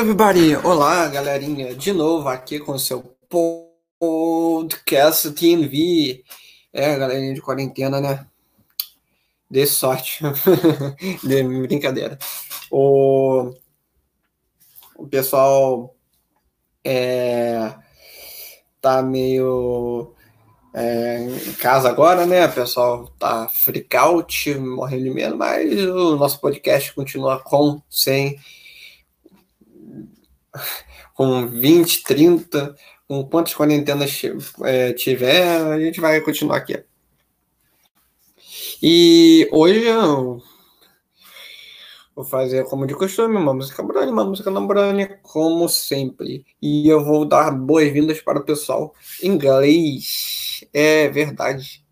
everybody! Olá, galerinha! De novo aqui com o seu podcast TNV. É, galerinha de quarentena, né? Dê sorte. De brincadeira. O, o pessoal é... tá meio é, em casa agora, né? O pessoal tá freak out, morrendo de medo, mas o nosso podcast continua com, sem com 20, 30, com quantas quarentenas é, tiver, a gente vai continuar aqui. E hoje eu vou fazer, como de costume, uma música brani, uma música não brani, como sempre. E eu vou dar boas-vindas para o pessoal inglês. É verdade.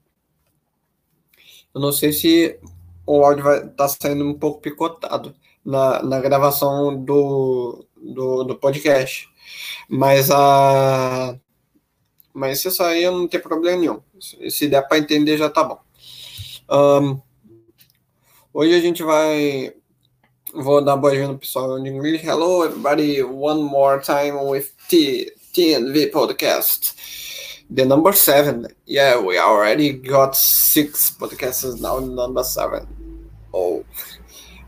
Eu não sei se o áudio vai estar tá saindo um pouco picotado na, na gravação do, do, do podcast. Mas a. Mas isso aí não tem problema nenhum. Se der para entender, já tá bom. Um, hoje a gente vai. Vou dar boa-vinda no pessoal de inglês. Hello, everybody. One more time with T TNV podcast. The number seven. Yeah, we already got six podcasts now. Number seven. Oh.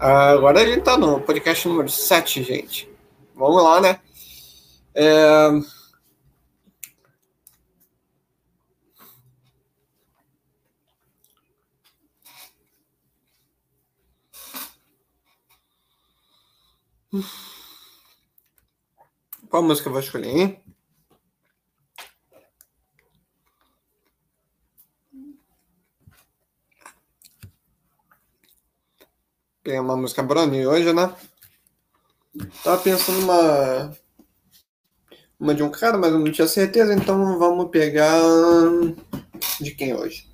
agora a gente tá no podcast número 7, gente. Vamos lá, né? É... Qual música eu vou escolher, hein? Tem uma música Brownie hoje, né? Tava pensando uma. Uma de um cara, mas eu não tinha certeza, então vamos pegar. De quem hoje?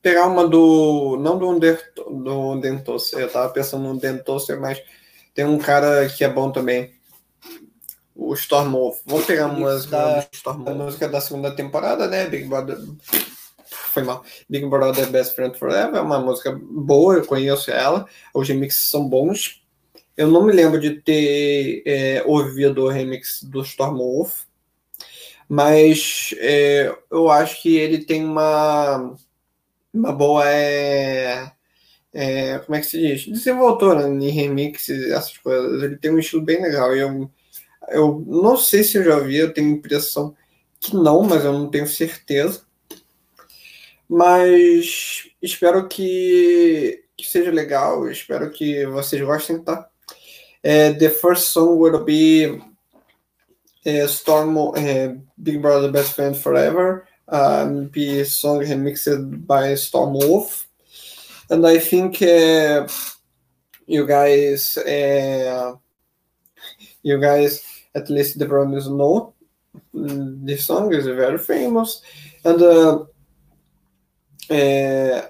Pegar uma do. Não do, Under, do Dentosser, eu tava pensando no Dentosser, mas tem um cara que é bom também. O Storm Wolf. Vamos pegar a música, Storm a música da segunda temporada, né? Big Brother foi mal. Big Brother Best Friend Forever é uma música boa, eu conheço ela. Os remixes são bons. Eu não me lembro de ter é, ouvido o remix do Storm Wolf, mas é, eu acho que ele tem uma, uma boa. É, é, como é que se diz? Desenvoltura em remixes, essas coisas. Ele tem um estilo bem legal. Eu, eu não sei se eu já vi, eu tenho impressão que não, mas eu não tenho certeza. Mas espero que, que seja legal, espero que vocês gostem, tá? É, the first song will be é, Storm é, Big Brother Best Friend Forever, um, be song remixed by Storm Wolf, and I think uh, you guys, uh, you guys, at least the brothers know. This song is very famous, and uh, uh,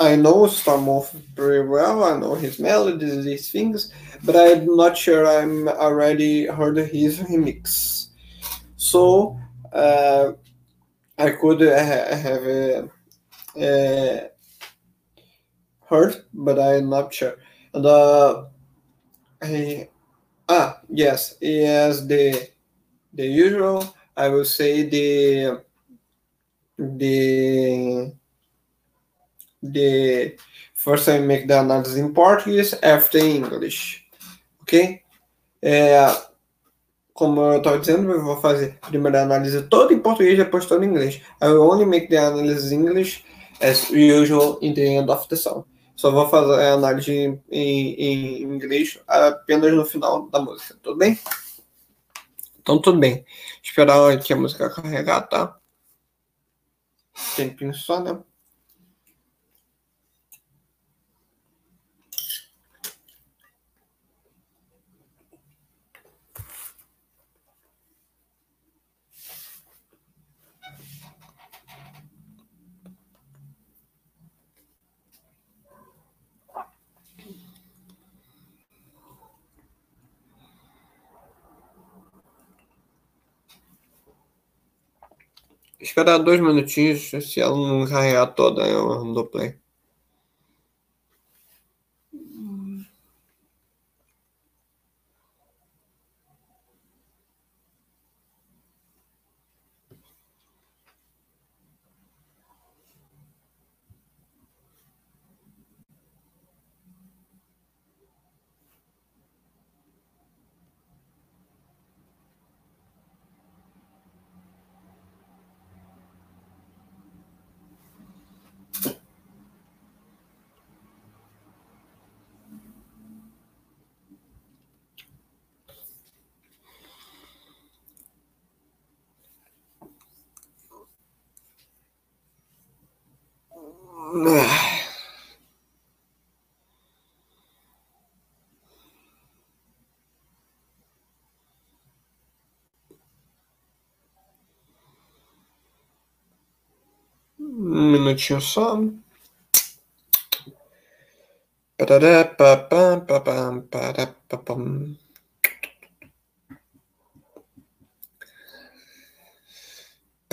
I know Stormwolf very well. I know his melodies, these things, but I'm not sure I'm already heard his remix. So uh, I could ha- have uh, uh, heard, but I'm not sure. And uh, I, ah yes, has the the usual. I will say the the the first I make the analysis in Portuguese, after English. Ok? É, como eu estava dizendo, eu vou fazer a primeira análise toda em português, depois toda em inglês. I will only make the analysis in English as usual in the end of the song. Só vou fazer a análise em, em, em inglês apenas no final da música, tudo bem? Então, tudo bem. Esperar aqui a música carregar, tá? Tempinho só, né? Esperar dois minutinhos, se ela não carregar toda, eu dou play. Um minutinho só. Pararapapam,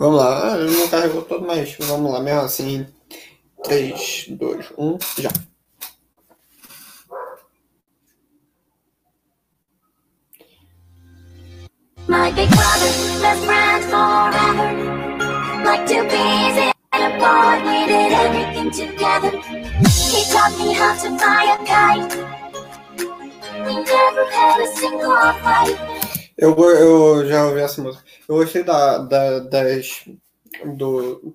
Vamos lá, ah, não carregou todo, mas vamos lá, mesmo assim. 3, 2, 1, já. My big brother, best friends forever. Like two peas in a pod, we did everything together. He taught me how to fly a kite. We never had a single fight. Eu, eu já ouvi essa música. Eu gostei da, da, das, do,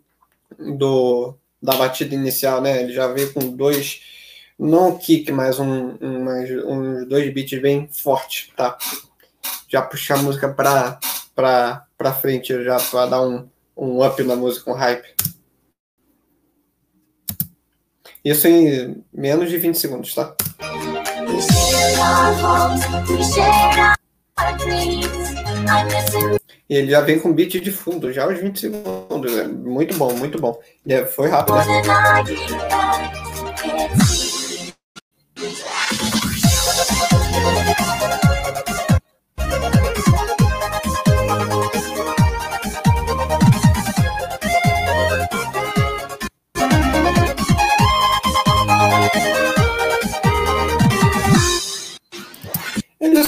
do, da batida inicial, né? Ele já veio com dois, não um kick, mas um, um, mais, uns dois beats bem fortes, tá? Já puxar a música pra, pra, pra frente, já pra dar um, um up na música, um hype. Isso em menos de 20 segundos, tá? E ele já vem com beat de fundo, já aos 20 segundos. É muito bom, muito bom. E foi rápido. Né?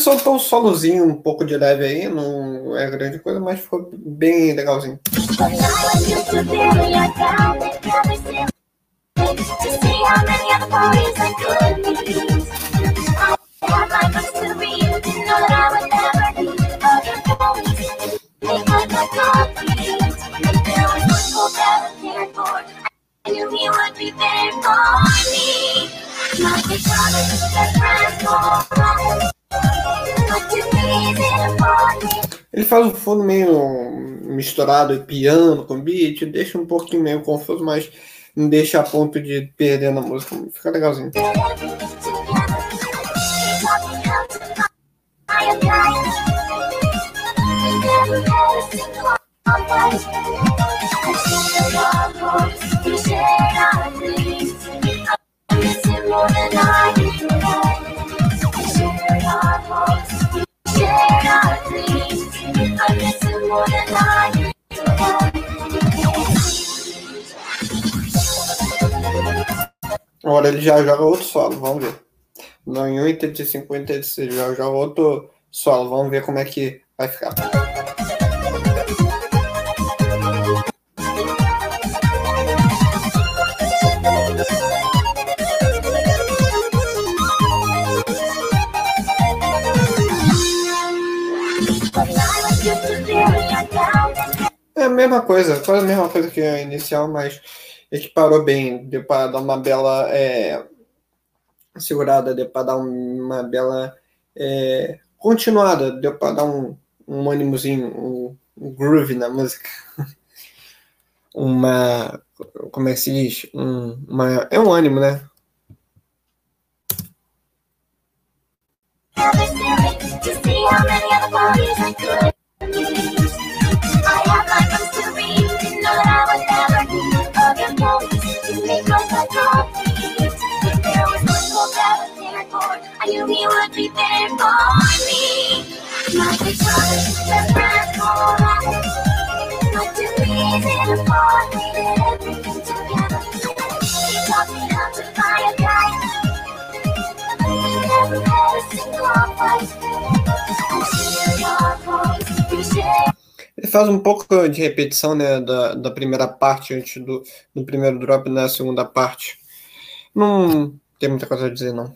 Soltou um solozinho um pouco de leve aí, não é grande coisa, mas ficou bem legalzinho. Ele faz um fundo meio misturado e piano com beat, deixa um pouquinho meio confuso, mas não deixa a ponto de perder na música. Fica legalzinho. Agora ele já joga outro solo, vamos ver. Em 85, 86, já joga outro solo, vamos ver como é que vai ficar. Mesma coisa, quase a mesma coisa que a inicial, mas equiparou bem, deu para dar uma bela é, segurada, deu para dar uma bela é, continuada, deu para dar um, um ânimozinho, um, um groove na música. uma. Como é que se diz? Um, uma, é um ânimo, né? I knew he would be there for me. The and afford me your faz um pouco de repetição né, da, da primeira parte antes do, do primeiro drop na segunda parte. Não tem muita coisa a dizer, não.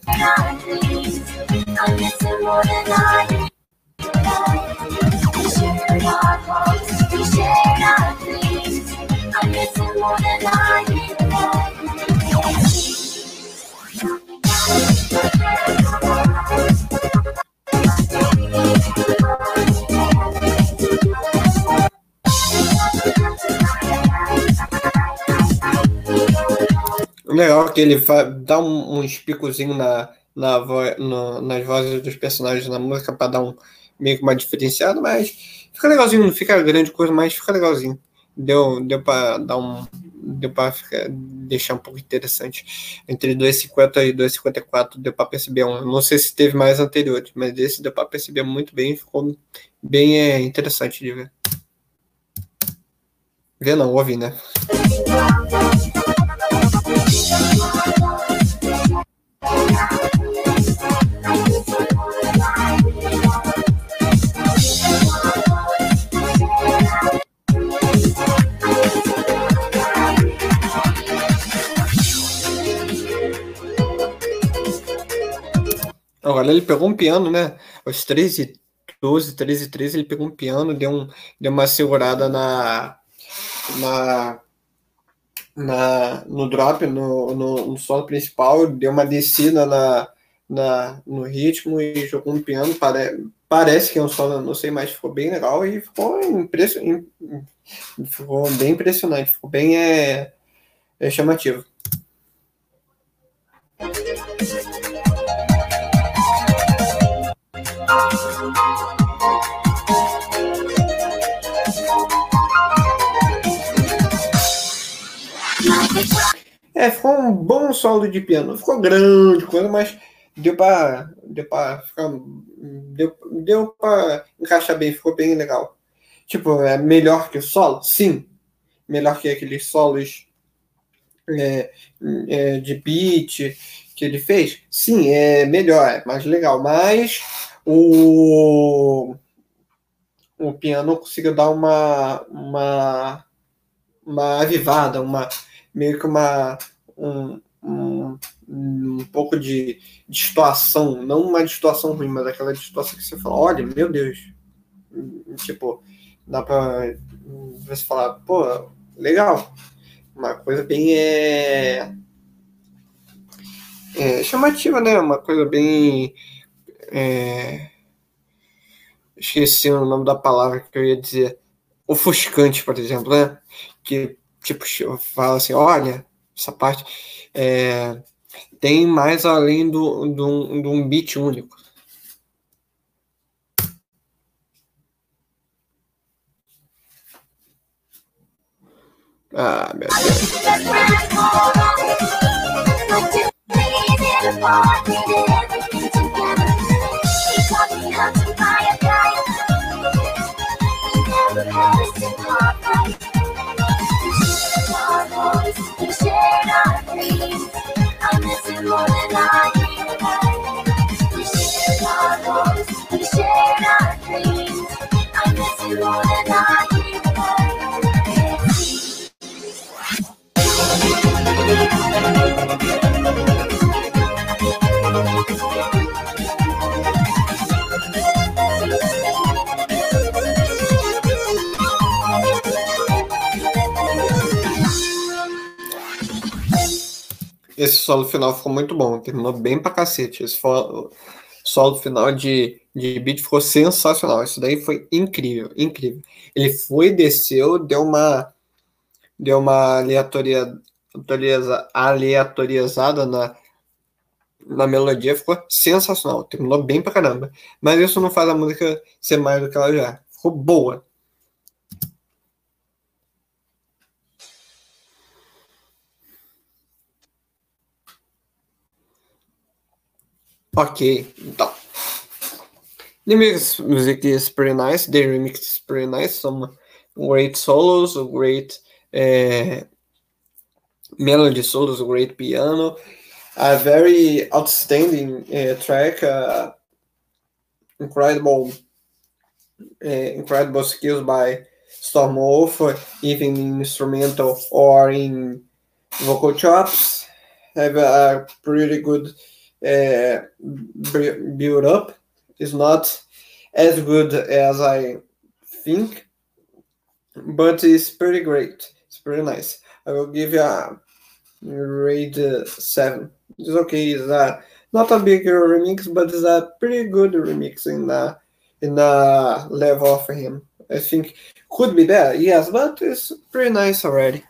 Legal que ele dá um, uns picozinhos na, na vo, no, nas vozes dos personagens na música para dar um meio que uma diferenciada, mas fica legalzinho, não fica grande coisa, mas fica legalzinho. Deu, deu para dar um. Deu para deixar um pouco interessante. Entre 2,50 e 2,54 deu para perceber um. Não sei se teve mais anteriores, mas esse deu para perceber muito bem, ficou bem é, interessante de ver. Ver não, ouvir, né? Agora ele pegou um piano, né? Aos 13, 12, 13, 13, ele pegou um piano, deu, um, deu uma segurada na, na, na, no drop, no, no, no solo principal, deu uma descida na, na, no ritmo e jogou um piano. Pare, parece que é um solo, não sei, mas ficou bem legal e ficou, impression, ficou bem impressionante, ficou bem é, é chamativo. É, ficou um bom solo de piano. Ficou grande, coisa, mas deu para deu para deu, deu para encaixar bem, ficou bem legal. Tipo, é melhor que o solo? Sim. Melhor que aqueles solos é, é, de beat que ele fez? Sim, é melhor, é mais legal. Mas o, o piano conseguiu dar uma, uma, uma avivada, uma, meio que uma, um, um, um pouco de distorção, não uma distorção ruim, mas aquela distorção que você fala, olha, meu Deus, tipo, dá para você falar, pô, legal, uma coisa bem é, é chamativa, né? Uma coisa bem é... Esqueci o nome da palavra que eu ia dizer. Ofuscante, por exemplo, né? Que, tipo, fala assim, olha, essa parte é... tem mais além do, do, de um beat único. Ah, meu Deus. place share our dreams. I miss you more than I dream. We our hopes, we our dreams. I miss more than I. Thank you. Esse solo final ficou muito bom, terminou bem pra cacete. Esse solo final de, de beat ficou sensacional. Isso daí foi incrível, incrível. Ele foi, desceu, deu uma deu uma aleatoria, aleatorizada na, na melodia, ficou sensacional. Terminou bem pra caramba. Mas isso não faz a música ser mais do que ela já. É. Ficou boa. Ok, então. The music is pretty nice. The remix is pretty nice. Some great solos, great uh, melody solos, great piano. A very outstanding uh, track. Uh, incredible, incredible skills by Storm Wolf, even in instrumental or in vocal chops, have a pretty good uh, build up. It's not as good as I think, but it's pretty great. It's pretty nice. I will give you a rate uh, 7. It's okay. It's a, not a big remix, but it's a pretty good remix in the, in the level of him. I think could be better, yes, but it's pretty nice already.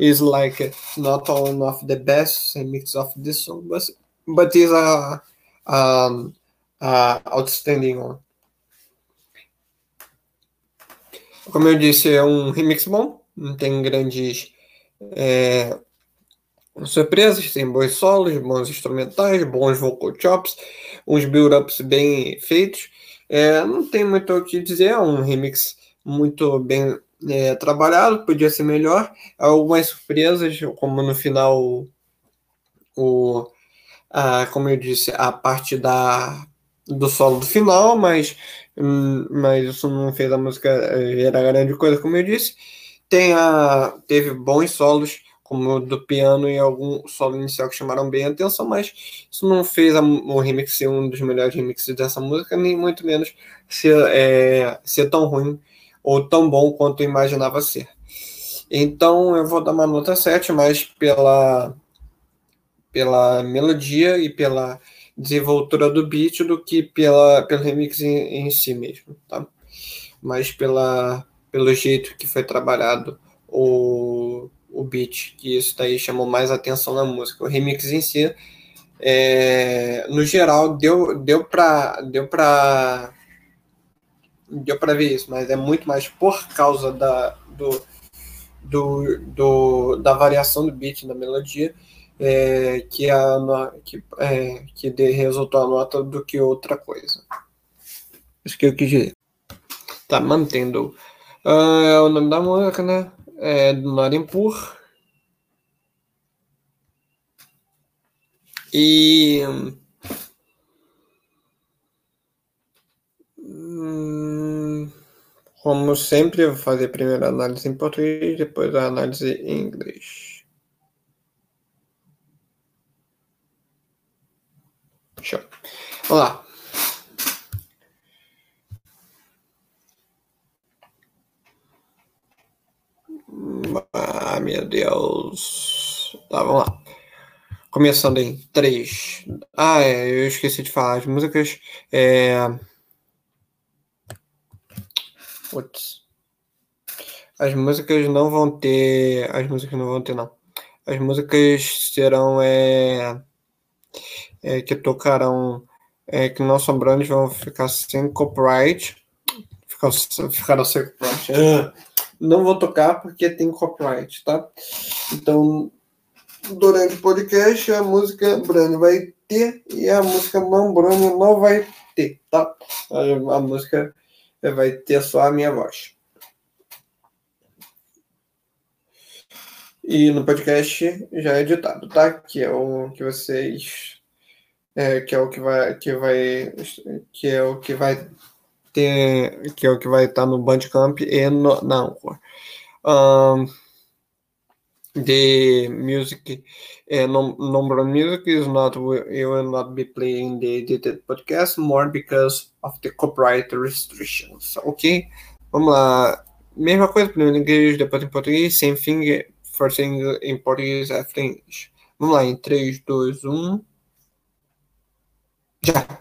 It's like not one of the best remix of this song, but but is a um, uh, outstanding one. Como eu disse, é um remix bom, não tem grandes é, surpresas, tem bons solos, bons instrumentais, bons vocal chops, uns build-ups bem feitos. É, não tem muito o que dizer, é um remix muito bem é, trabalhado, podia ser melhor. Algumas surpresas, como no final, o, a, como eu disse, a parte da, do solo do final, mas, hum, mas isso não fez a música virar grande coisa, como eu disse. Tem a, teve bons solos como do piano e algum solo inicial que chamaram bem a atenção, mas isso não fez a, o remix ser um dos melhores remixes dessa música, nem muito menos ser, é, ser tão ruim ou tão bom quanto eu imaginava ser. Então eu vou dar uma nota 7, mas pela, pela melodia e pela desenvoltura do beat do que pela, pelo remix em, em si mesmo, tá? Mas pela, pelo jeito que foi trabalhado o o beat, que isso daí chamou mais atenção na música. O remix em si, é, no geral, deu, deu para deu deu pra ver isso, mas é muito mais por causa da, do, do, do da variação do beat, da melodia, é, que, a, que, é, que de, resultou a nota do que outra coisa. Isso que eu quis dizer. Tá, mantendo. Uh, é o nome da música, né? é, do Narimpur. E hum, como sempre, eu vou fazer primeiro a análise em português, depois a análise em inglês. Show. Vamos lá. Ah, meu Deus. Tá, vamos lá. Começando em 3. Ah, é, eu esqueci de falar. As músicas. É... Putz. As músicas não vão ter. As músicas não vão ter, não. As músicas serão. É... É, que tocarão. É, que não são brands vão ficar sem copyright. Ficaram sem copyright. Ah não vou tocar porque tem copyright, tá? Então, durante o podcast, a música Brani vai ter e a música não Brani não vai ter, tá? A, a música vai ter só a minha voz. E no podcast já é editado, tá? Que é o que vocês é, que é o que vai que vai que é o que vai ter, que é o que vai estar no Bandcamp e no, na Anchor. Um, the music, uh, number of music is not, it will not be playing the edited podcast more because of the copyright restrictions, ok? Vamos lá. Mesma coisa, primeiro em inglês, depois em português, same thing, first thing em português, after English. Vamos lá, em 3, 2, 1. Já!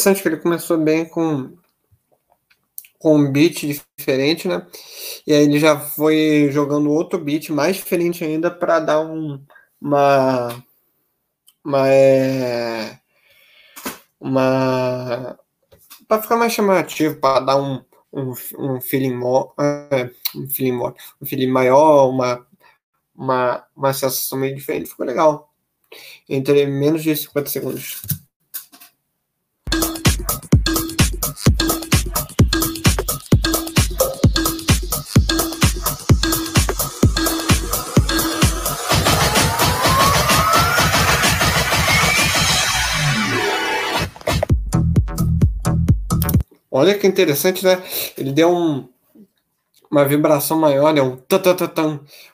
Interessante que ele começou bem com, com um beat diferente, né? E aí ele já foi jogando outro beat mais diferente ainda para dar um, uma. Uma. É, uma para ficar mais chamativo, para dar um, um, um feeling more, é, um feeling um feeling maior, uma, uma, uma sensação meio diferente, ficou legal. Entre menos de 50 segundos. Olha que interessante, né? Ele deu um, uma vibração maior, né? um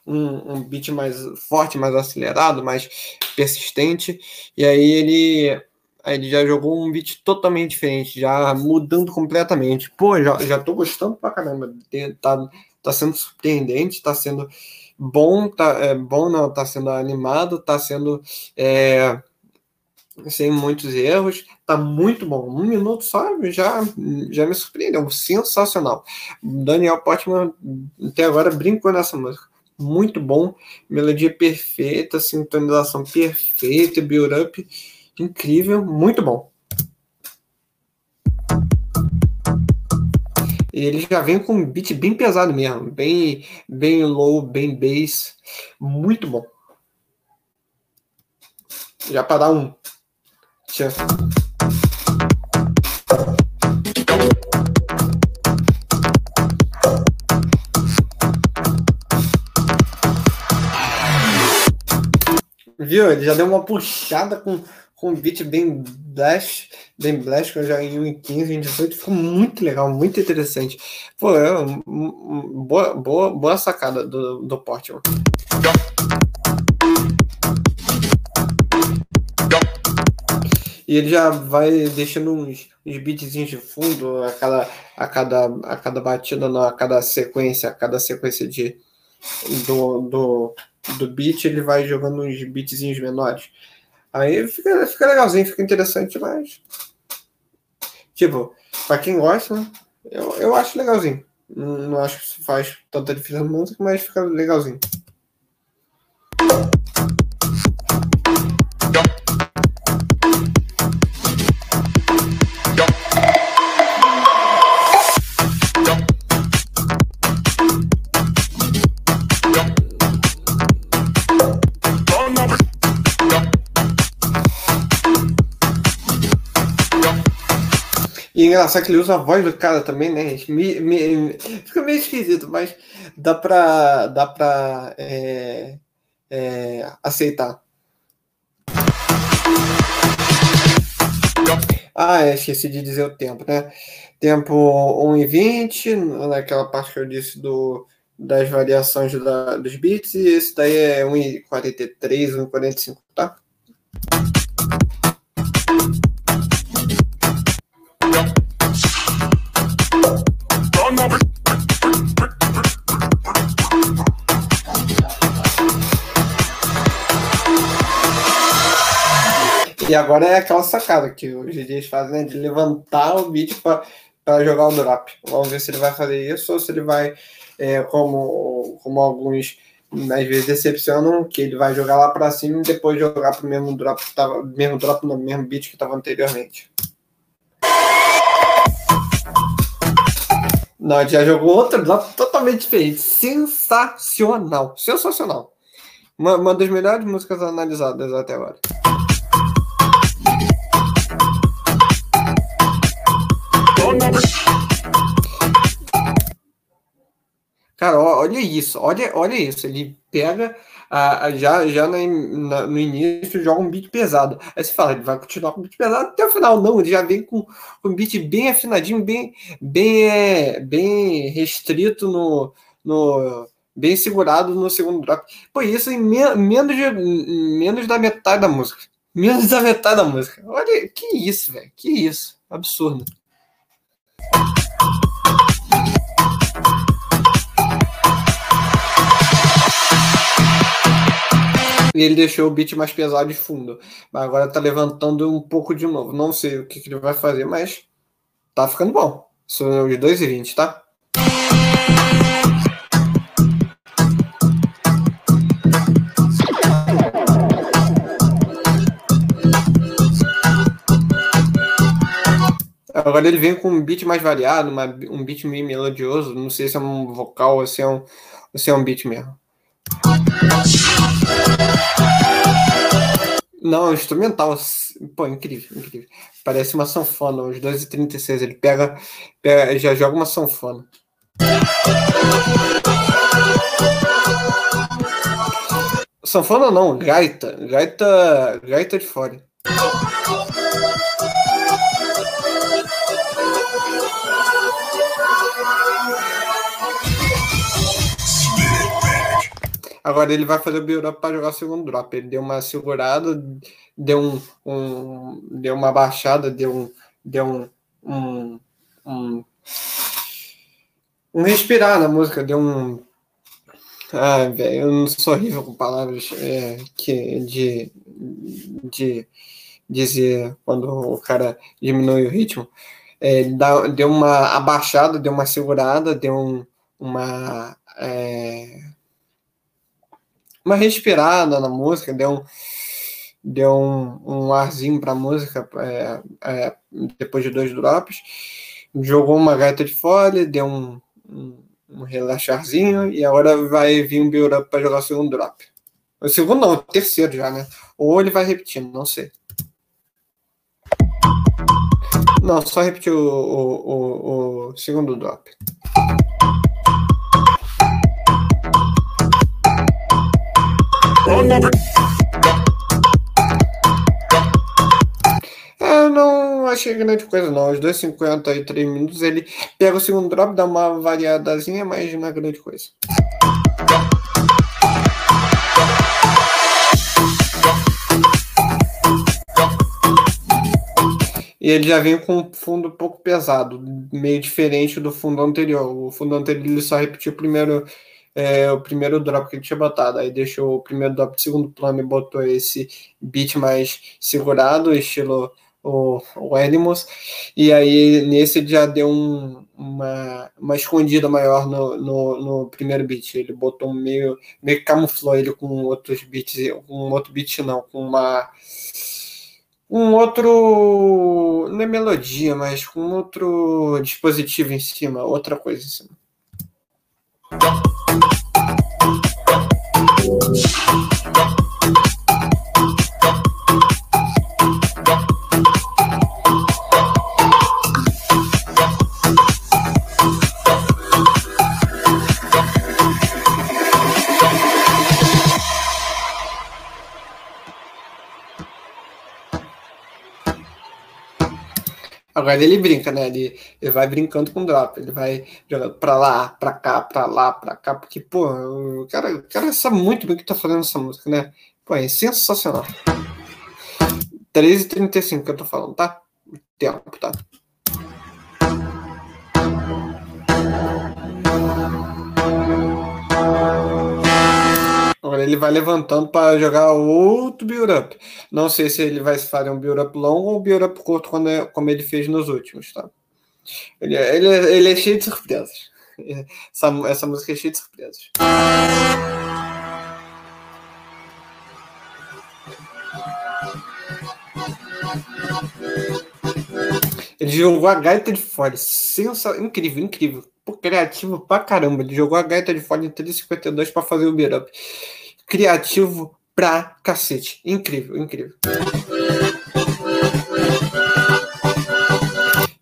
um, um beat mais forte, mais acelerado, mais persistente. E aí ele, aí ele já jogou um beat totalmente diferente, já mudando completamente. Pô, já, já tô gostando pra caramba. Tá, tá sendo surpreendente, tá sendo bom, tá é, bom não, tá sendo animado, tá sendo é, sem muitos erros, tá muito bom. Um minuto só já, já me surpreendeu, sensacional. Daniel Portman até agora brincou nessa música. Muito bom, melodia perfeita, sintonização perfeita, build-up incrível, muito bom. Ele já vem com um beat bem pesado mesmo, bem, bem low, bem bass, muito bom. Já para dar um Viu? Ele já deu uma puxada com, com um beat bem blast, bem blast, que eu já em 1.15, em 18, ficou muito legal, muito interessante. Pô, é boa, boa, boa sacada do, do Portman. E ele já vai deixando uns, uns beatzinhos de fundo a cada, a cada, a cada batida, a cada sequência, a cada sequência de, do, do, do beat, ele vai jogando uns beatzinhos menores. Aí fica, fica legalzinho, fica interessante, mas. Tipo, pra quem gosta, eu, eu acho legalzinho. Não, não acho que faz tanta diferença na música, mas fica legalzinho. E engraçado que ele usa a voz do cara também, né? Me, me, fica meio esquisito, mas dá pra, dá pra é, é, aceitar. Ah, esqueci de dizer o tempo, né? Tempo 1 e 20, naquela parte que eu disse do, das variações da, dos bits, e esse daí é 1 e 43, 1 e 45, tá? E agora é aquela sacada que os DJs fazem, né, de levantar o beat para jogar o drop. Vamos ver se ele vai fazer isso ou se ele vai, é, como, como alguns às vezes decepcionam, que ele vai jogar lá para cima e depois jogar para o mesmo drop, que tava, mesmo drop no mesmo beat que estava anteriormente. Não, já jogou outro drop totalmente diferente. Sensacional. Sensacional. Uma, uma das melhores músicas analisadas até agora. Cara, olha isso, olha, olha isso. Ele pega a, a já, já na, no início joga um beat pesado. Aí você fala, ele vai continuar com beat pesado até o final. Não, ele já vem com, com um beat bem afinadinho, bem, bem, é, bem restrito no, no. bem segurado no segundo drop. Pô, isso em me, menos, de, menos da metade da música. Menos da metade da música. Olha, que isso, velho. Que isso. Absurdo. E ele deixou o beat mais pesado de fundo. Mas agora tá levantando um pouco de novo. Não sei o que, que ele vai fazer, mas tá ficando bom. São os 2,20, tá? Agora ele vem com um beat mais variado, uma, um beat meio melodioso. Não sei se é um vocal ou se é um, se é um beat mesmo. Não, instrumental. Pô, incrível, incrível. Parece uma sanfona, os 2,36. Ele pega, pega, já joga uma sanfona. Sanfona não, gaita. Gaita, gaita de fora. Agora ele vai fazer o build-up para jogar o segundo drop. Ele deu uma segurada, deu um, um deu uma baixada, deu um, deu um, um, um, um respirar na música, deu um ah, velho, eu não sou horrível com palavras é, que, de, de dizer quando o cara diminui o ritmo. É, dá, deu uma abaixada, deu uma segurada, deu um, uma. É, uma respirada na música, deu um, deu um, um arzinho para a música é, é, depois de dois drops, jogou uma gaita de fole, deu um, um, um relaxarzinho e agora vai vir um build-up para jogar o segundo drop. O segundo não, o terceiro já, né? Ou ele vai repetindo, não sei. Não, só repetir o, o, o, o segundo drop. Eu não achei grande coisa, não. Os 2,50 e 3 minutos ele pega o segundo drop, dá uma variadazinha, mas não é grande coisa. E ele já vem com um fundo um pouco pesado, meio diferente do fundo anterior. O fundo anterior ele só repetiu o primeiro é, o primeiro drop que ele tinha botado. Aí deixou o primeiro drop de segundo plano e botou esse beat mais segurado, estilo o, o. E aí nesse ele já deu um, uma, uma escondida maior no, no, no, primeiro beat. Ele botou meio, meio que camuflou ele com outros beats, com outro beat não, com uma um outro. Não é melodia, mas com outro dispositivo em cima, outra coisa em cima. Agora ele brinca, né? Ele, ele vai brincando com o drop, ele vai jogando pra lá, pra cá, pra lá, pra cá, porque, pô, o cara, o cara sabe muito bem o que tá fazendo essa música, né? Pô, é sensacional. 13h35 que eu tô falando, tá? Tempo, tá? Agora ele vai levantando para jogar outro build-up. Não sei se ele vai fazer um build-up longo ou um build-up curto, quando é, como ele fez nos últimos, tá? Ele, é, ele, é, ele é cheio de surpresas. Essa, essa música é cheia de surpresas. Ele jogou a gaita de fora. Sensa... Incrível, incrível. Pô, criativo pra caramba. Ele jogou a gaita de fora em 352 para fazer o beat-up criativo pra cacete. Incrível, incrível.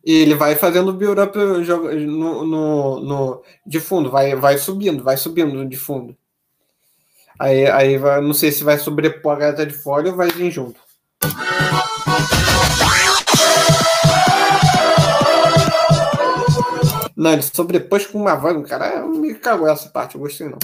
E ele vai fazendo build-up no, no, no, de fundo, vai, vai subindo, vai subindo de fundo. Aí, aí vai, não sei se vai sobrepor a gata de fora ou vai vir junto. Não, ele sobrepôs com uma voz, cara, me cagou essa parte, eu gostei não.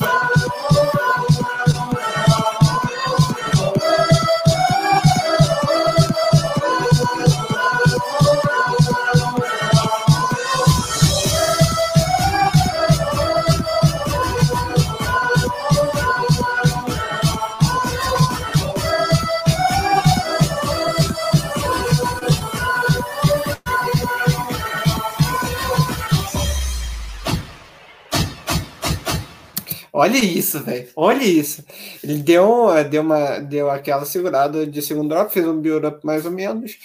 Olha isso, velho. Olha isso. Ele deu, deu, uma, deu aquela segurada de segundo drop, fez um build-up mais ou menos.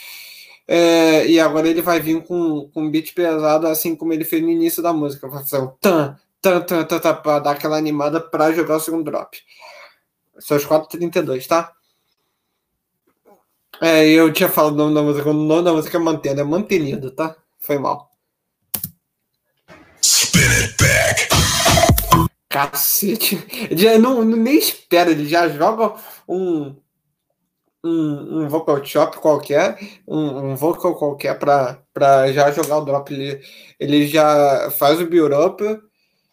É, e agora ele vai vir com, com um beat pesado, assim como ele fez no início da música. Vai fazer um tan, tan, tan, tan, tan, pra dar aquela animada para jogar o segundo drop. São os 4h32, tá? É, eu tinha falado o nome da música, o nome da música é Mantendo, é Mantenido, tá? Foi mal. Spin it back. Cacete. Já não, nem espera, ele já joga um, um, um vocal chop qualquer, um, um vocal qualquer para já jogar o drop. Ele, ele já faz o build-up,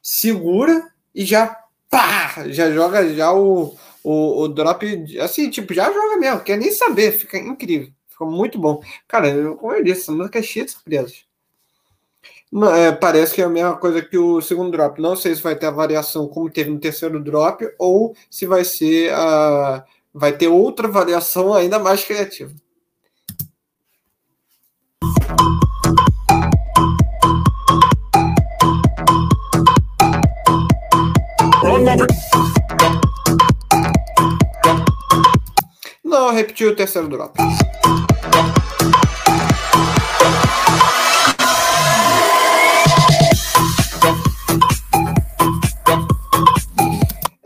segura e já pá, já joga já o, o, o drop, assim, tipo, já joga mesmo, quer nem saber, fica incrível, fica muito bom. Cara, eu, como eu disse, essa música é cheia de surpresas. É, parece que é a mesma coisa que o segundo drop. Não sei se vai ter a variação como teve no terceiro drop ou se vai ser a vai ter outra variação ainda mais criativa. Não, repetiu o terceiro drop.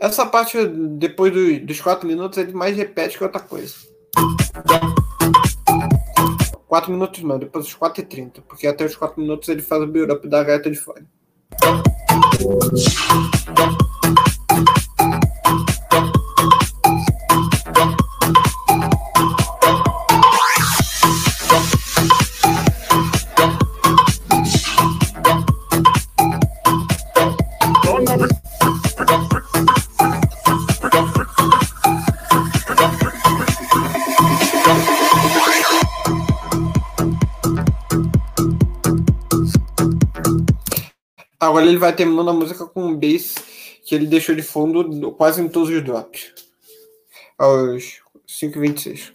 Essa parte, depois do, dos quatro minutos, ele mais repete que outra coisa. Quatro minutos não, depois dos quatro e trinta. Porque até os quatro minutos ele faz o build-up da gata de fora. Agora ele vai terminando a música com um bass que ele deixou de fundo quase em todos os drops. Aos 5h26.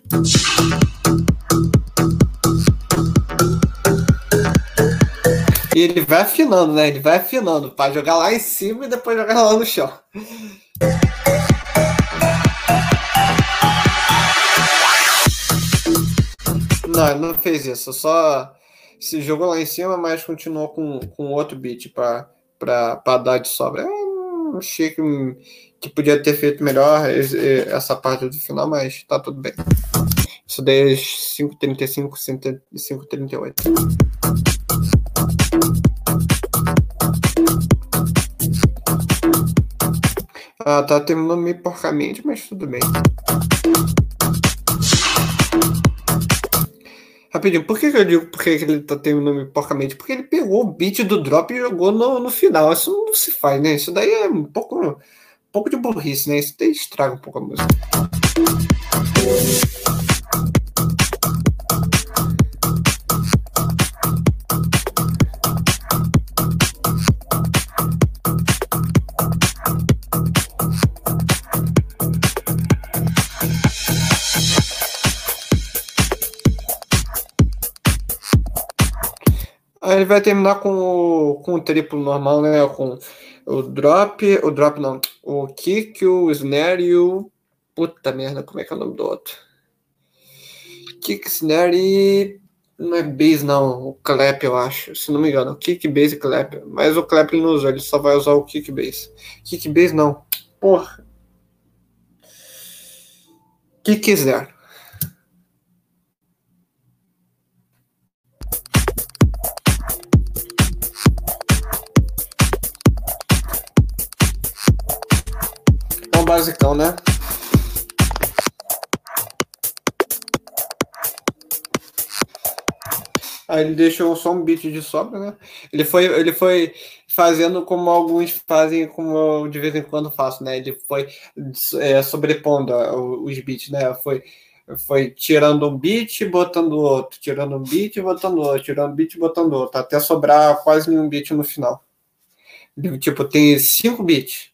E ele vai afinando, né? Ele vai afinando para jogar lá em cima e depois jogar lá no chão. Não, ele não fez isso. Só se jogou lá em cima, mas continuou com, com outro beat para dar de sobra. Eu achei que, que podia ter feito melhor essa parte do final, mas tá tudo bem. Isso daí é 5,35, 5,38. Ah, tá terminando meio porcamente, mas tudo bem. Rapidinho, por que, que eu digo por que ele tá terminando porcamente? Porque ele pegou o beat do drop e jogou no, no final. Isso não se faz, né? Isso daí é um pouco, um pouco de burrice, né? Isso daí estraga um pouco a música. Ele vai terminar com o, com o triplo normal, né? Com o drop, o drop não, o kick, o snare e o. Puta merda, como é que é o nome do outro? Kick, snare e. Não é bass, não. O clap, eu acho. Se não me engano. Kick, bass e clap. Mas o clap ele não usa, ele só vai usar o kick, bass. Kick, bass não. Porra. Kick, snare. Basicão, né? Aí ele deixou só um beat de sobra, né? Ele foi, ele foi fazendo como alguns fazem, como eu de vez em quando faço, né? Ele foi é, sobrepondo os beats, né? Foi, foi tirando um beat, botando outro, tirando um beat, botando outro, tirando um beat, botando outro, até sobrar quase nenhum beat no final. Tipo, tem cinco beats.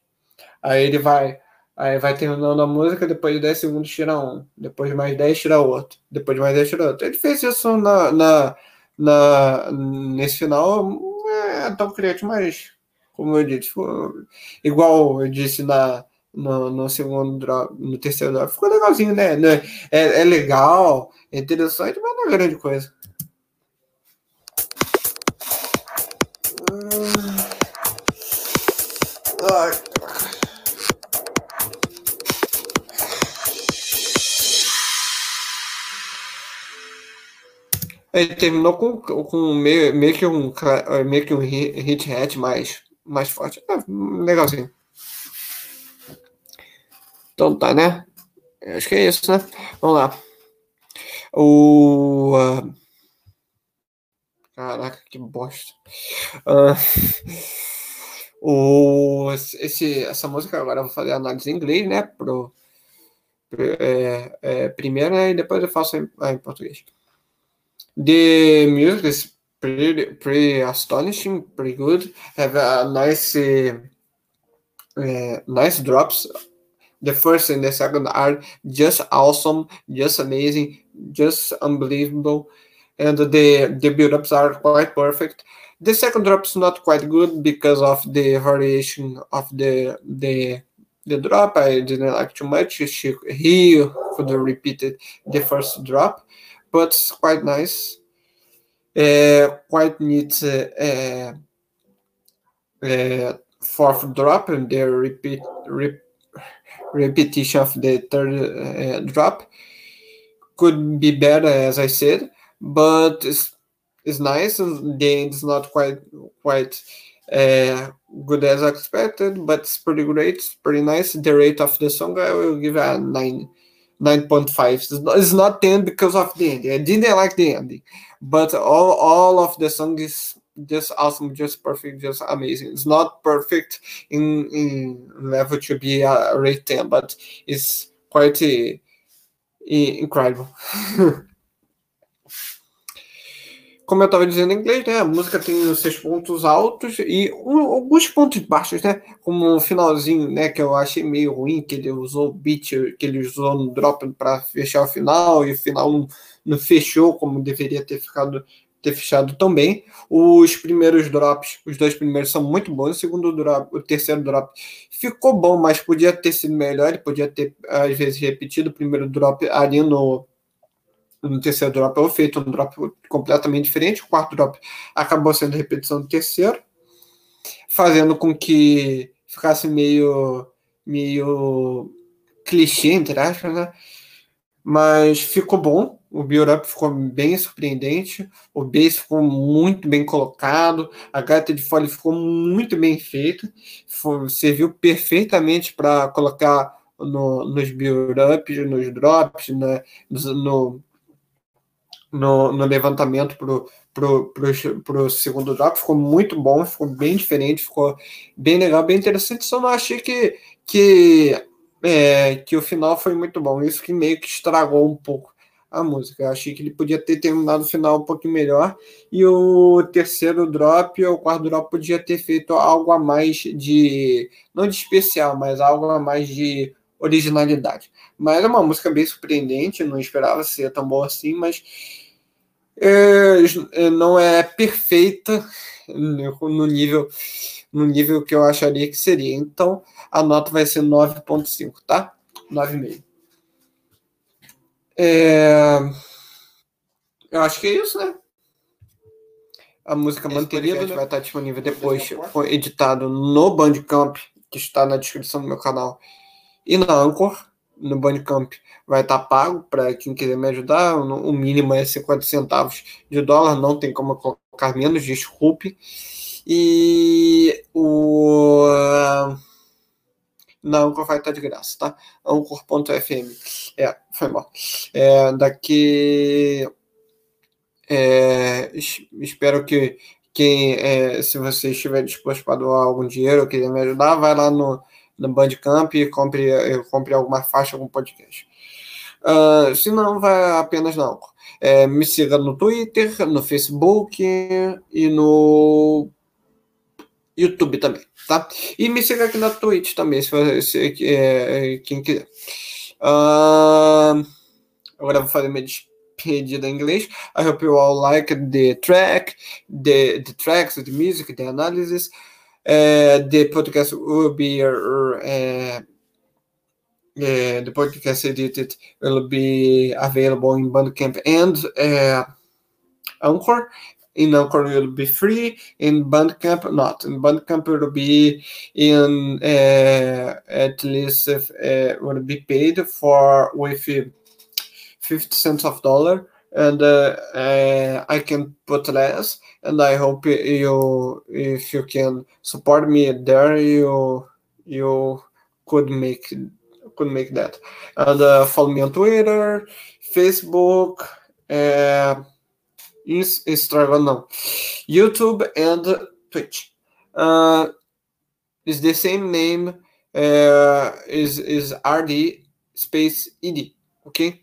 Aí ele vai Aí vai terminando a música, depois de 10 segundos tira um, depois de mais 10 tira outro, depois de mais 10 tira outro. Ele fez isso na, na, na, nesse final, é tão criativo, mas como eu disse, ficou, igual eu disse na, no, no segundo drop, no terceiro drop, ficou legalzinho, né? É, é legal, é interessante, mas não é grande coisa. Ai. Ele terminou com, com meio, meio que um meio que um hit hat mais, mais forte. É, legalzinho. Então tá, né? Acho que é isso, né? Vamos lá. O. Uh... Caraca, que bosta. Uh... O, esse, essa música agora eu vou fazer análise em inglês, né? Pro, é, é, primeiro, né? E depois eu faço em, em português. The music is pretty, pretty astonishing, pretty good. Have a nice, uh, nice drops. The first and the second are just awesome, just amazing, just unbelievable, and the the build-ups are quite perfect. The second drop is not quite good because of the variation of the the the drop. I didn't like too much. She, he could repeated the first drop but quite nice. Uh, quite neat uh, uh, fourth drop and the repeat rep, repetition of the third uh, drop could be better, as I said, but it's, it's nice and the end is not quite quite uh, good as expected, but it's pretty great, pretty nice. The rate of the song I will give a nine 9.5. It's not 10 because of the ending. I didn't like the ending, but all, all of the song is just awesome, just perfect, just amazing. It's not perfect in, in level to be a rate 10, but it's quite uh, incredible. como eu estava dizendo em inglês, né? A música tem os seus pontos altos e um, alguns pontos baixos, né? Como o finalzinho, né? Que eu achei meio ruim, que ele usou o beat que ele usou no drop para fechar o final e o final não, não fechou como deveria ter ficado ter fechado tão bem. Os primeiros drops, os dois primeiros são muito bons. O segundo drop, o terceiro drop ficou bom, mas podia ter sido melhor. Ele podia ter às vezes repetido o primeiro drop ali no no terceiro drop ou feito um drop completamente diferente. O quarto drop acabou sendo repetição do terceiro, fazendo com que ficasse meio, meio clichê, entre aspas, né? Mas ficou bom. O build-up ficou bem surpreendente. O base ficou muito bem colocado. A gata de folha ficou muito bem feita. Foi, serviu perfeitamente para colocar no, nos build-ups, nos drops, né? no, no no, no levantamento pro, pro, pro, pro segundo drop, ficou muito bom, ficou bem diferente, ficou bem legal, bem interessante, só não achei que, que, é, que o final foi muito bom, isso que meio que estragou um pouco a música, eu achei que ele podia ter terminado o final um pouquinho melhor, e o terceiro drop, ou o quarto drop, podia ter feito algo a mais de, não de especial, mas algo a mais de originalidade. Mas é uma música bem surpreendente, não esperava ser tão boa assim, mas é, é, não é perfeita no nível no nível que eu acharia que seria. Então, a nota vai ser 9.5, tá? 9,5. É... Eu acho que é isso, né? A música manterida né? vai estar disponível depois, foi editado no Bandcamp, que está na descrição do meu canal, e na Anchor no Bandcamp vai estar tá pago para quem quiser me ajudar. O mínimo é 50 centavos de dólar, não tem como colocar menos, desculpe. E o. Na Anchor vai estar tá de graça, tá? Anchor.fm. É, foi mal. É, daqui. É, espero que quem, é, se você estiver disposto para doar algum dinheiro ou quiser me ajudar, vai lá no no Bandcamp e compre, compre alguma faixa, algum podcast. Uh, se não, vai apenas não. É, me siga no Twitter, no Facebook e no YouTube também, tá? E me siga aqui na Twitch também, se você é, quem quiser. Uh, agora vou fazer minha despedida em inglês. I hope you all like the track, the, the tracks, the music, the analysis. Uh, the podcast will be uh, uh, the podcast edited will be available in Bandcamp and uh, Anchor. In Anchor, will be free. In Bandcamp, not. In Bandcamp, it will be in at least if, will be paid for with 50 cents of dollar and uh, uh, I can put less. And I hope you, if you can support me there, you you could make could make that. And uh, follow me on Twitter, Facebook, uh, Instagram, no, YouTube, and Twitch. Uh, is the same name. Uh, is is RD space ED. Okay.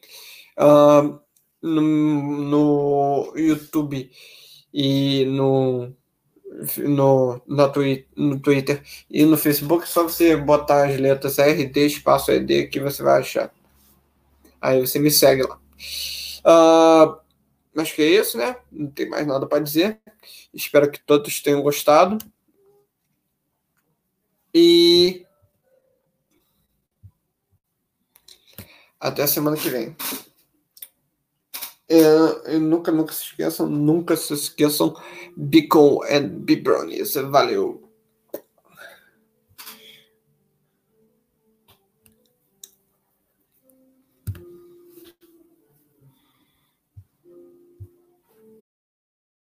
Um, no, no YouTube e no, no, na twi no Twitter e no Facebook, é só você botar as letras RD espaço ED que você vai achar. Aí você me segue lá. Uh, acho que é isso, né? Não tem mais nada para dizer. Espero que todos tenham gostado. E até a semana que vem. É, nunca, nunca se esqueçam, nunca se esqueçam, Beacon and Bibronies. Valeu!